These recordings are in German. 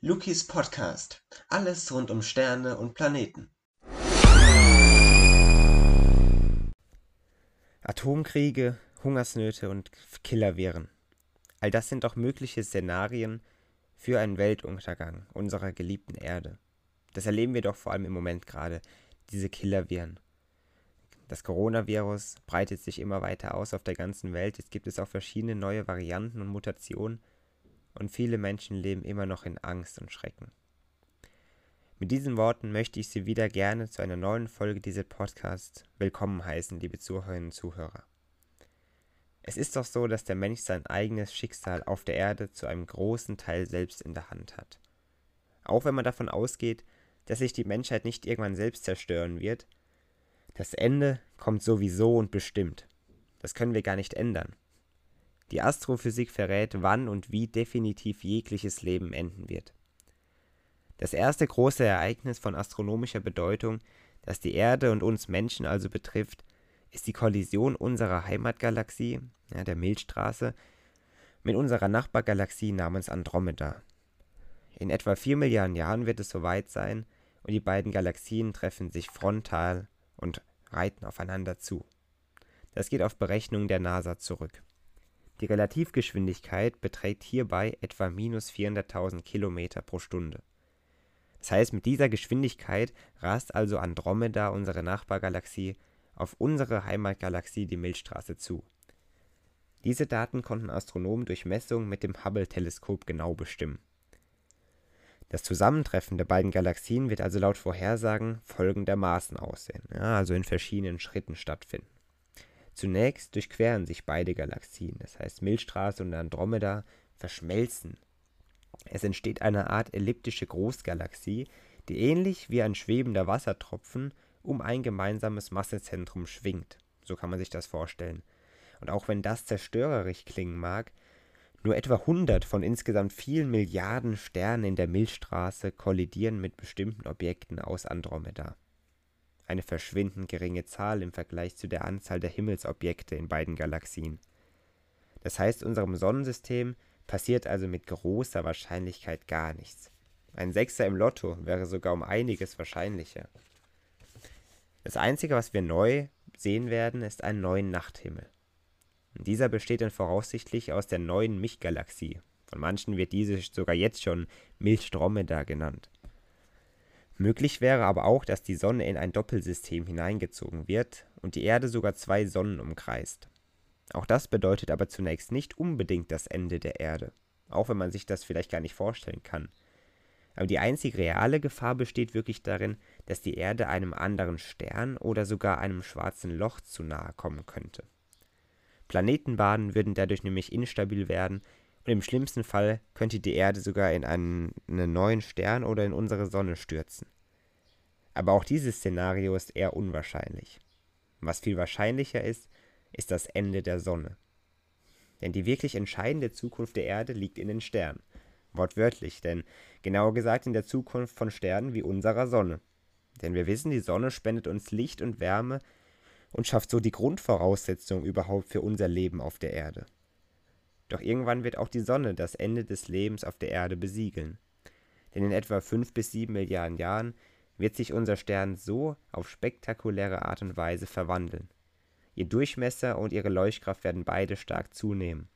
Lukis Podcast. Alles rund um Sterne und Planeten. Atomkriege, Hungersnöte und Killerviren. All das sind doch mögliche Szenarien für einen Weltuntergang unserer geliebten Erde. Das erleben wir doch vor allem im Moment gerade, diese Killerviren. Das Coronavirus breitet sich immer weiter aus auf der ganzen Welt. Jetzt gibt es auch verschiedene neue Varianten und Mutationen und viele Menschen leben immer noch in Angst und Schrecken. Mit diesen Worten möchte ich Sie wieder gerne zu einer neuen Folge dieses Podcasts willkommen heißen, liebe Zuhörerinnen und Zuhörer. Es ist doch so, dass der Mensch sein eigenes Schicksal auf der Erde zu einem großen Teil selbst in der Hand hat. Auch wenn man davon ausgeht, dass sich die Menschheit nicht irgendwann selbst zerstören wird, das Ende kommt sowieso und bestimmt. Das können wir gar nicht ändern. Die Astrophysik verrät, wann und wie definitiv jegliches Leben enden wird. Das erste große Ereignis von astronomischer Bedeutung, das die Erde und uns Menschen also betrifft, ist die Kollision unserer Heimatgalaxie, ja, der Milchstraße, mit unserer Nachbargalaxie namens Andromeda. In etwa 4 Milliarden Jahren wird es soweit sein und die beiden Galaxien treffen sich frontal und reiten aufeinander zu. Das geht auf Berechnungen der NASA zurück. Die Relativgeschwindigkeit beträgt hierbei etwa minus 400.000 Kilometer pro Stunde. Das heißt, mit dieser Geschwindigkeit rast also Andromeda, unsere Nachbargalaxie, auf unsere Heimatgalaxie die Milchstraße zu. Diese Daten konnten Astronomen durch Messungen mit dem Hubble-Teleskop genau bestimmen. Das Zusammentreffen der beiden Galaxien wird also laut Vorhersagen folgendermaßen aussehen, ja, also in verschiedenen Schritten stattfinden. Zunächst durchqueren sich beide Galaxien, das heißt Milchstraße und Andromeda verschmelzen. Es entsteht eine Art elliptische Großgalaxie, die ähnlich wie ein schwebender Wassertropfen um ein gemeinsames Massezentrum schwingt. So kann man sich das vorstellen. Und auch wenn das zerstörerisch klingen mag, nur etwa 100 von insgesamt vielen Milliarden Sternen in der Milchstraße kollidieren mit bestimmten Objekten aus Andromeda eine verschwindend geringe Zahl im Vergleich zu der Anzahl der Himmelsobjekte in beiden Galaxien. Das heißt, unserem Sonnensystem passiert also mit großer Wahrscheinlichkeit gar nichts. Ein Sechser im Lotto wäre sogar um einiges wahrscheinlicher. Das Einzige, was wir neu sehen werden, ist ein neuen Nachthimmel. Und dieser besteht dann voraussichtlich aus der neuen Milchgalaxie. Von manchen wird diese sogar jetzt schon Milchdromeda genannt. Möglich wäre aber auch, dass die Sonne in ein Doppelsystem hineingezogen wird und die Erde sogar zwei Sonnen umkreist. Auch das bedeutet aber zunächst nicht unbedingt das Ende der Erde, auch wenn man sich das vielleicht gar nicht vorstellen kann. Aber die einzig reale Gefahr besteht wirklich darin, dass die Erde einem anderen Stern oder sogar einem schwarzen Loch zu nahe kommen könnte. Planetenbahnen würden dadurch nämlich instabil werden und im schlimmsten Fall könnte die Erde sogar in einen, einen neuen Stern oder in unsere Sonne stürzen. Aber auch dieses Szenario ist eher unwahrscheinlich. Was viel wahrscheinlicher ist, ist das Ende der Sonne. Denn die wirklich entscheidende Zukunft der Erde liegt in den Sternen. Wortwörtlich, denn genauer gesagt in der Zukunft von Sternen wie unserer Sonne. Denn wir wissen, die Sonne spendet uns Licht und Wärme und schafft so die Grundvoraussetzung überhaupt für unser Leben auf der Erde. Doch irgendwann wird auch die Sonne das Ende des Lebens auf der Erde besiegeln. Denn in etwa fünf bis sieben Milliarden Jahren wird sich unser Stern so auf spektakuläre Art und Weise verwandeln. Ihr Durchmesser und ihre Leuchtkraft werden beide stark zunehmen.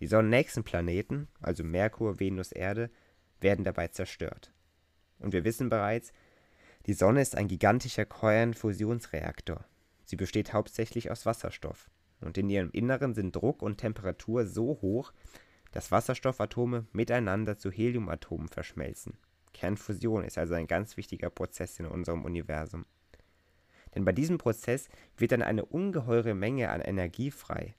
Die sonnennächsten Planeten, also Merkur, Venus, Erde, werden dabei zerstört. Und wir wissen bereits, die Sonne ist ein gigantischer Kernfusionsreaktor. Sie besteht hauptsächlich aus Wasserstoff und in ihrem Inneren sind Druck und Temperatur so hoch, dass Wasserstoffatome miteinander zu Heliumatomen verschmelzen. Kernfusion ist also ein ganz wichtiger Prozess in unserem Universum. Denn bei diesem Prozess wird dann eine ungeheure Menge an Energie frei.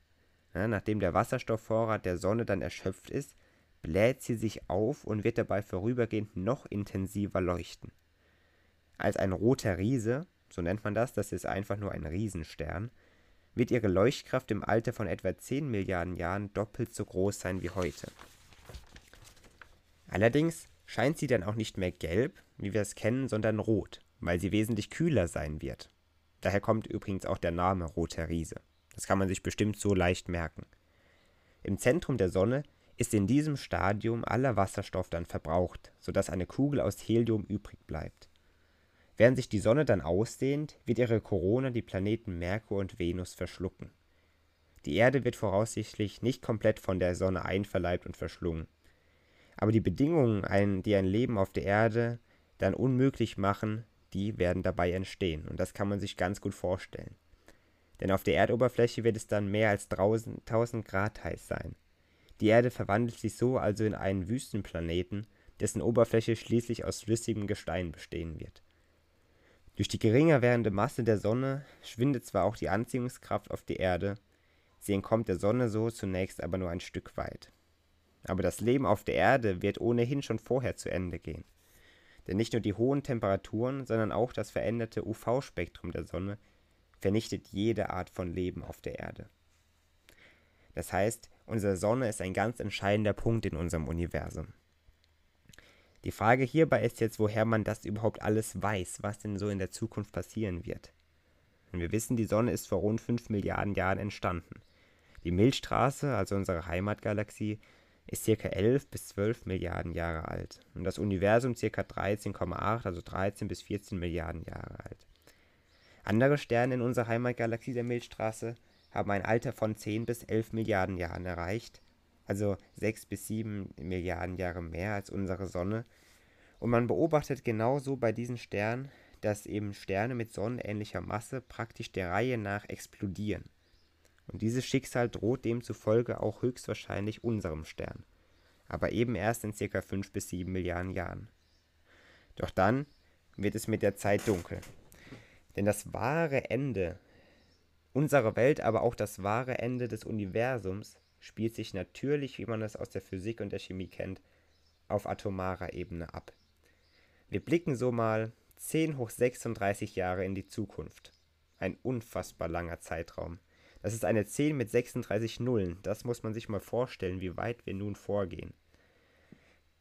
Ja, nachdem der Wasserstoffvorrat der Sonne dann erschöpft ist, bläht sie sich auf und wird dabei vorübergehend noch intensiver leuchten. Als ein roter Riese, so nennt man das, das ist einfach nur ein Riesenstern, wird ihre Leuchtkraft im Alter von etwa 10 Milliarden Jahren doppelt so groß sein wie heute. Allerdings scheint sie dann auch nicht mehr gelb, wie wir es kennen, sondern rot, weil sie wesentlich kühler sein wird. Daher kommt übrigens auch der Name Roter Riese. Das kann man sich bestimmt so leicht merken. Im Zentrum der Sonne ist in diesem Stadium aller Wasserstoff dann verbraucht, sodass eine Kugel aus Helium übrig bleibt. Während sich die Sonne dann ausdehnt, wird ihre Korona die Planeten Merkur und Venus verschlucken. Die Erde wird voraussichtlich nicht komplett von der Sonne einverleibt und verschlungen. Aber die Bedingungen, die ein Leben auf der Erde dann unmöglich machen, die werden dabei entstehen. Und das kann man sich ganz gut vorstellen. Denn auf der Erdoberfläche wird es dann mehr als 1000 Grad heiß sein. Die Erde verwandelt sich so also in einen Wüstenplaneten, dessen Oberfläche schließlich aus flüssigem Gestein bestehen wird. Durch die geringer werdende Masse der Sonne schwindet zwar auch die Anziehungskraft auf die Erde, sie entkommt der Sonne so zunächst aber nur ein Stück weit. Aber das Leben auf der Erde wird ohnehin schon vorher zu Ende gehen. Denn nicht nur die hohen Temperaturen, sondern auch das veränderte UV-Spektrum der Sonne vernichtet jede Art von Leben auf der Erde. Das heißt, unsere Sonne ist ein ganz entscheidender Punkt in unserem Universum. Die Frage hierbei ist jetzt, woher man das überhaupt alles weiß, was denn so in der Zukunft passieren wird. Und wir wissen, die Sonne ist vor rund 5 Milliarden Jahren entstanden. Die Milchstraße, also unsere Heimatgalaxie, ist ca. 11 bis 12 Milliarden Jahre alt und das Universum ca. 13,8, also 13 bis 14 Milliarden Jahre alt. Andere Sterne in unserer Heimatgalaxie der Milchstraße haben ein Alter von 10 bis 11 Milliarden Jahren erreicht, also 6 bis 7 Milliarden Jahre mehr als unsere Sonne. Und man beobachtet genauso bei diesen Sternen, dass eben Sterne mit sonnenähnlicher Masse praktisch der Reihe nach explodieren. Und dieses Schicksal droht demzufolge auch höchstwahrscheinlich unserem Stern, aber eben erst in ca. 5 bis 7 Milliarden Jahren. Doch dann wird es mit der Zeit dunkel. Denn das wahre Ende unserer Welt, aber auch das wahre Ende des Universums spielt sich natürlich, wie man es aus der Physik und der Chemie kennt, auf atomarer Ebene ab. Wir blicken so mal 10 hoch 36 Jahre in die Zukunft. Ein unfassbar langer Zeitraum. Das ist eine 10 mit 36 Nullen. Das muss man sich mal vorstellen, wie weit wir nun vorgehen.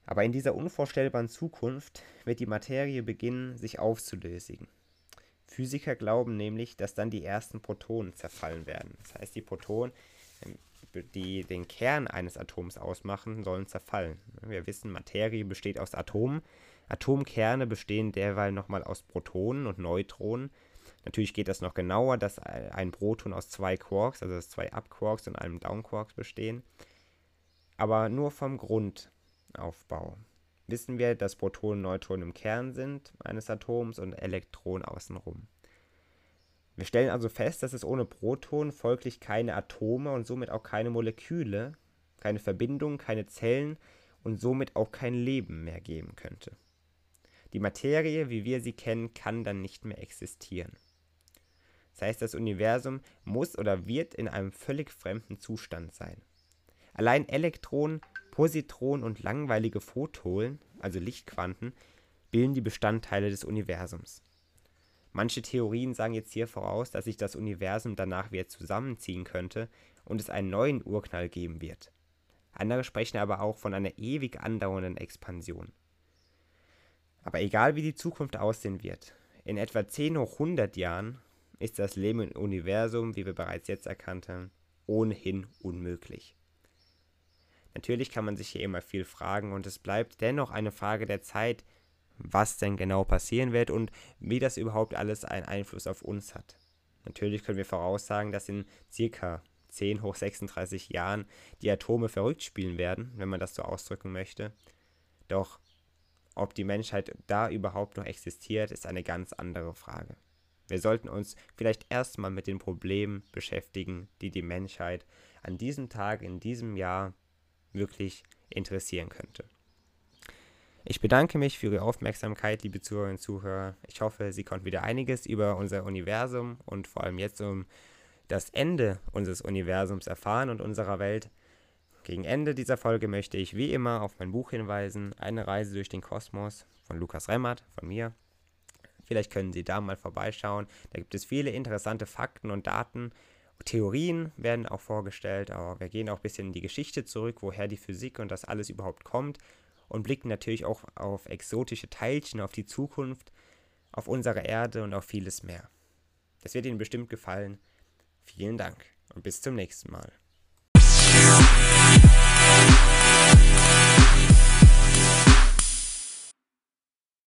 Aber in dieser unvorstellbaren Zukunft wird die Materie beginnen, sich aufzulösen. Physiker glauben nämlich, dass dann die ersten Protonen zerfallen werden. Das heißt, die Protonen, ähm, die den Kern eines Atoms ausmachen, sollen zerfallen. Wir wissen, Materie besteht aus Atomen. Atomkerne bestehen derweil nochmal aus Protonen und Neutronen. Natürlich geht das noch genauer, dass ein Proton aus zwei Quarks, also dass zwei Up-Quarks und einem Down-Quarks bestehen. Aber nur vom Grundaufbau. Wissen wir, dass Protonen und Neutronen im Kern sind eines Atoms und Elektronen außenrum. Wir stellen also fest, dass es ohne Protonen folglich keine Atome und somit auch keine Moleküle, keine Verbindungen, keine Zellen und somit auch kein Leben mehr geben könnte. Die Materie, wie wir sie kennen, kann dann nicht mehr existieren. Das heißt, das Universum muss oder wird in einem völlig fremden Zustand sein. Allein Elektronen, Positronen und langweilige Photonen, also Lichtquanten, bilden die Bestandteile des Universums. Manche Theorien sagen jetzt hier voraus, dass sich das Universum danach wieder zusammenziehen könnte und es einen neuen Urknall geben wird. Andere sprechen aber auch von einer ewig andauernden Expansion. Aber egal wie die Zukunft aussehen wird, in etwa 10 hoch 100 Jahren ist das Leben im Universum, wie wir bereits jetzt erkannt haben, ohnehin unmöglich. Natürlich kann man sich hier immer viel fragen und es bleibt dennoch eine Frage der Zeit, was denn genau passieren wird und wie das überhaupt alles einen Einfluss auf uns hat. Natürlich können wir voraussagen, dass in circa 10 hoch 36 Jahren die Atome verrückt spielen werden, wenn man das so ausdrücken möchte. Doch ob die Menschheit da überhaupt noch existiert, ist eine ganz andere Frage. Wir sollten uns vielleicht erstmal mit den Problemen beschäftigen, die die Menschheit an diesem Tag, in diesem Jahr wirklich interessieren könnte. Ich bedanke mich für Ihre Aufmerksamkeit, liebe Zuhörerinnen und Zuhörer. Ich hoffe, Sie konnten wieder einiges über unser Universum und vor allem jetzt um das Ende unseres Universums erfahren und unserer Welt. Gegen Ende dieser Folge möchte ich wie immer auf mein Buch hinweisen, Eine Reise durch den Kosmos von Lukas Remmert, von mir. Vielleicht können Sie da mal vorbeischauen. Da gibt es viele interessante Fakten und Daten. Theorien werden auch vorgestellt, aber wir gehen auch ein bisschen in die Geschichte zurück, woher die Physik und das alles überhaupt kommt und blicken natürlich auch auf exotische Teilchen, auf die Zukunft, auf unsere Erde und auf vieles mehr. Das wird Ihnen bestimmt gefallen. Vielen Dank und bis zum nächsten Mal.